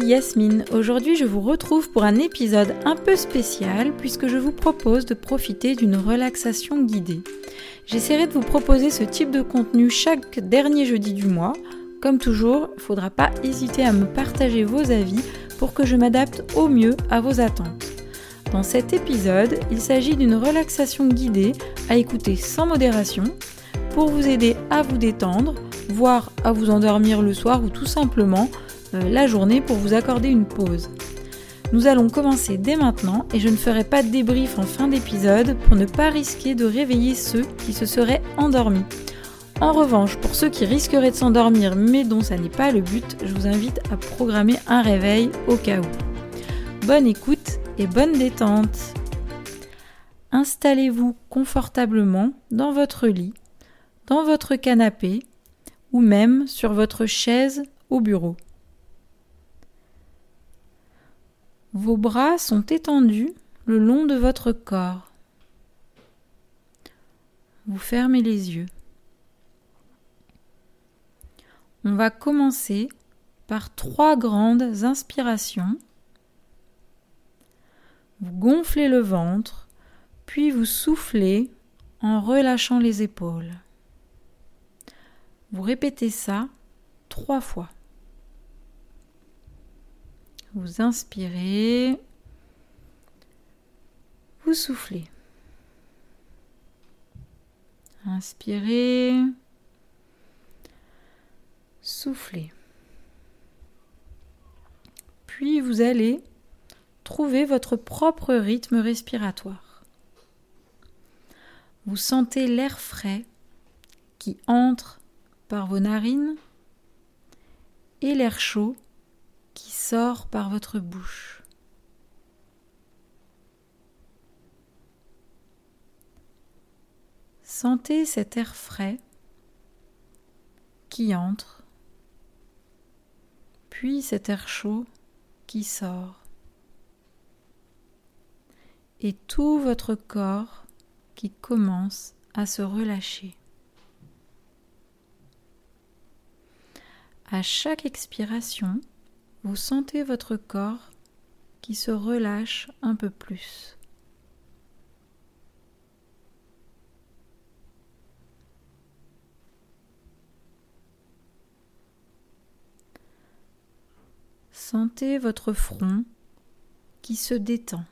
Yasmine. Aujourd'hui, je vous retrouve pour un épisode un peu spécial puisque je vous propose de profiter d'une relaxation guidée. J'essaierai de vous proposer ce type de contenu chaque dernier jeudi du mois. Comme toujours, il ne faudra pas hésiter à me partager vos avis pour que je m'adapte au mieux à vos attentes. Dans cet épisode, il s'agit d'une relaxation guidée à écouter sans modération pour vous aider à vous détendre, voire à vous endormir le soir ou tout simplement la journée pour vous accorder une pause. Nous allons commencer dès maintenant et je ne ferai pas de débrief en fin d'épisode pour ne pas risquer de réveiller ceux qui se seraient endormis. En revanche, pour ceux qui risqueraient de s'endormir mais dont ça n'est pas le but, je vous invite à programmer un réveil au cas où. Bonne écoute et bonne détente. Installez-vous confortablement dans votre lit, dans votre canapé ou même sur votre chaise au bureau. Vos bras sont étendus le long de votre corps. Vous fermez les yeux. On va commencer par trois grandes inspirations. Vous gonflez le ventre, puis vous soufflez en relâchant les épaules. Vous répétez ça trois fois. Vous inspirez. Vous soufflez. Inspirez. Soufflez. Puis vous allez trouver votre propre rythme respiratoire. Vous sentez l'air frais qui entre par vos narines et l'air chaud qui sort par votre bouche. Sentez cet air frais qui entre, puis cet air chaud qui sort, et tout votre corps qui commence à se relâcher. À chaque expiration, vous sentez votre corps qui se relâche un peu plus. Sentez votre front qui se détend.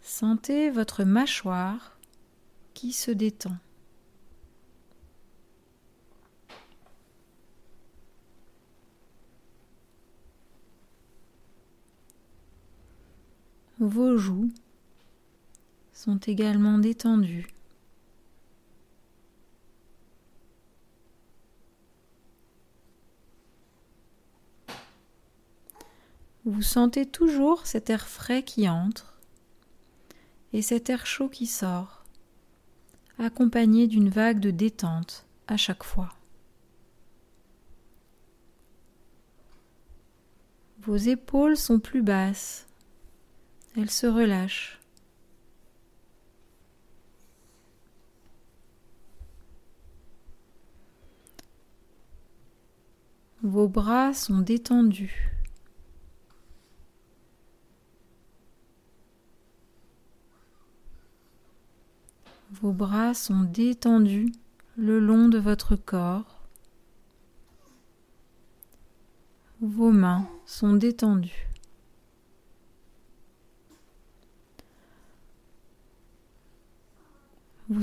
Sentez votre mâchoire qui se détend. Vos joues sont également détendues. Vous sentez toujours cet air frais qui entre et cet air chaud qui sort, accompagné d'une vague de détente à chaque fois. Vos épaules sont plus basses elle se relâche. Vos bras sont détendus. Vos bras sont détendus le long de votre corps. Vos mains sont détendues.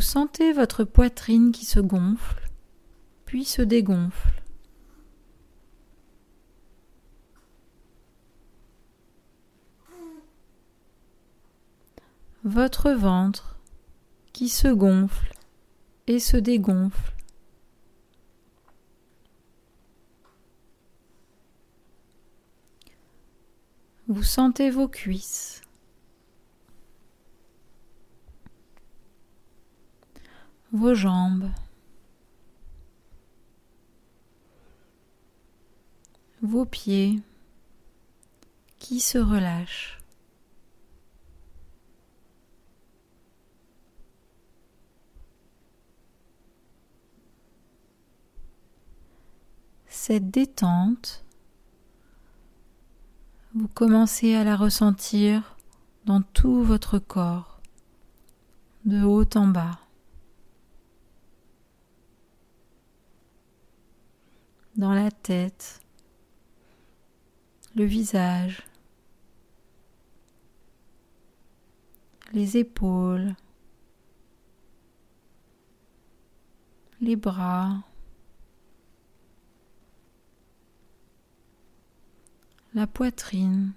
Vous sentez votre poitrine qui se gonfle, puis se dégonfle. Votre ventre qui se gonfle et se dégonfle. Vous sentez vos cuisses. Vos jambes, vos pieds qui se relâchent. Cette détente, vous commencez à la ressentir dans tout votre corps, de haut en bas. La tête, le visage, les épaules, les bras, la poitrine,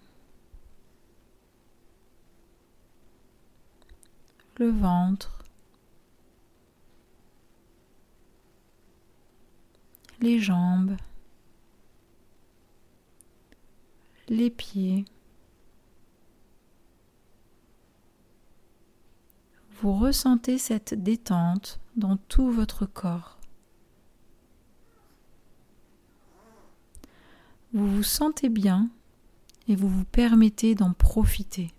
le ventre, les jambes, les pieds. Vous ressentez cette détente dans tout votre corps. Vous vous sentez bien et vous vous permettez d'en profiter.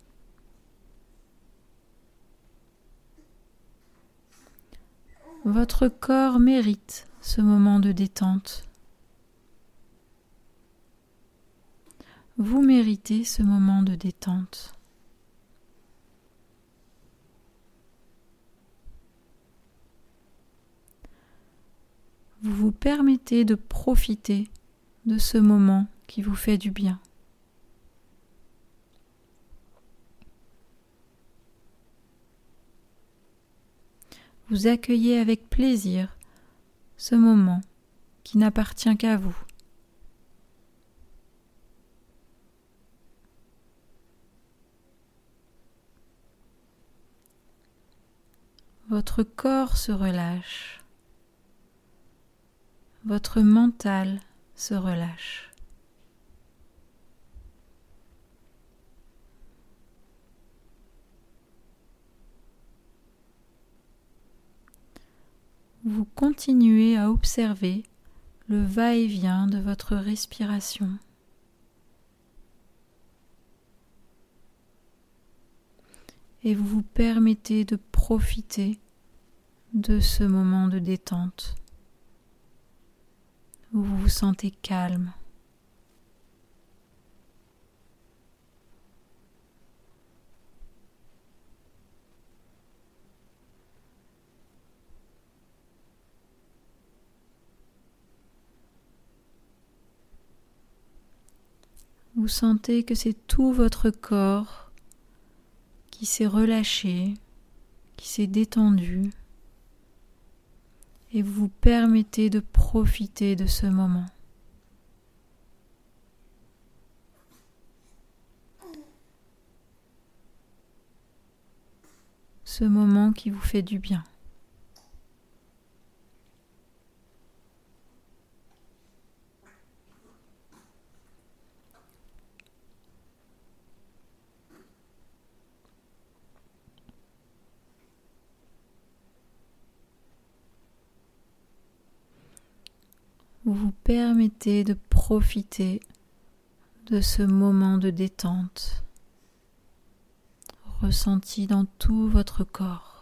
Votre corps mérite ce moment de détente. Vous méritez ce moment de détente. Vous vous permettez de profiter de ce moment qui vous fait du bien. Vous accueillez avec plaisir ce moment qui n'appartient qu'à vous. Votre corps se relâche. Votre mental se relâche. Vous continuez à observer le va-et-vient de votre respiration. Et vous vous permettez de profiter de ce moment de détente où vous vous sentez calme. Vous sentez que c'est tout votre corps qui s'est relâché, qui s'est détendu et vous vous permettez de profiter de ce moment. Ce moment qui vous fait du bien. Vous vous permettez de profiter de ce moment de détente ressenti dans tout votre corps.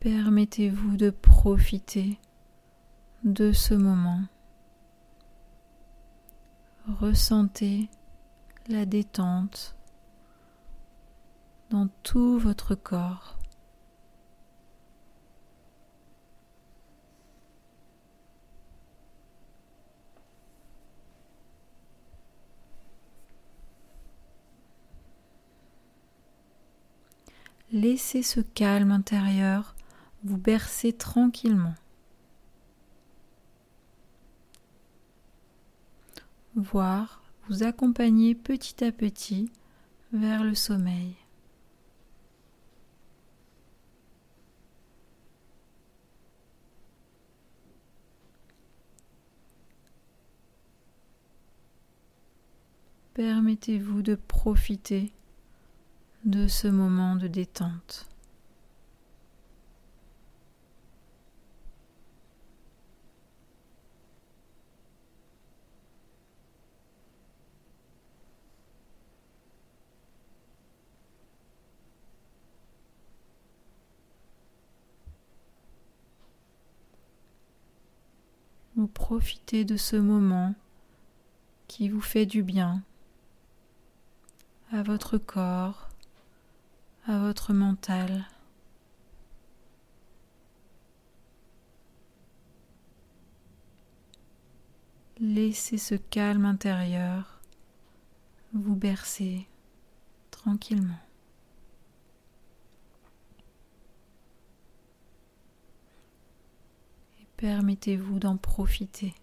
Permettez-vous de profiter de ce moment. Ressentez la détente dans tout votre corps. Laissez ce calme intérieur vous bercez tranquillement. Voir vous accompagner petit à petit vers le sommeil. Permettez-vous de profiter de ce moment de détente. Profitez de ce moment qui vous fait du bien à votre corps, à votre mental. Laissez ce calme intérieur vous bercer tranquillement. Et permettez-vous d'en profiter.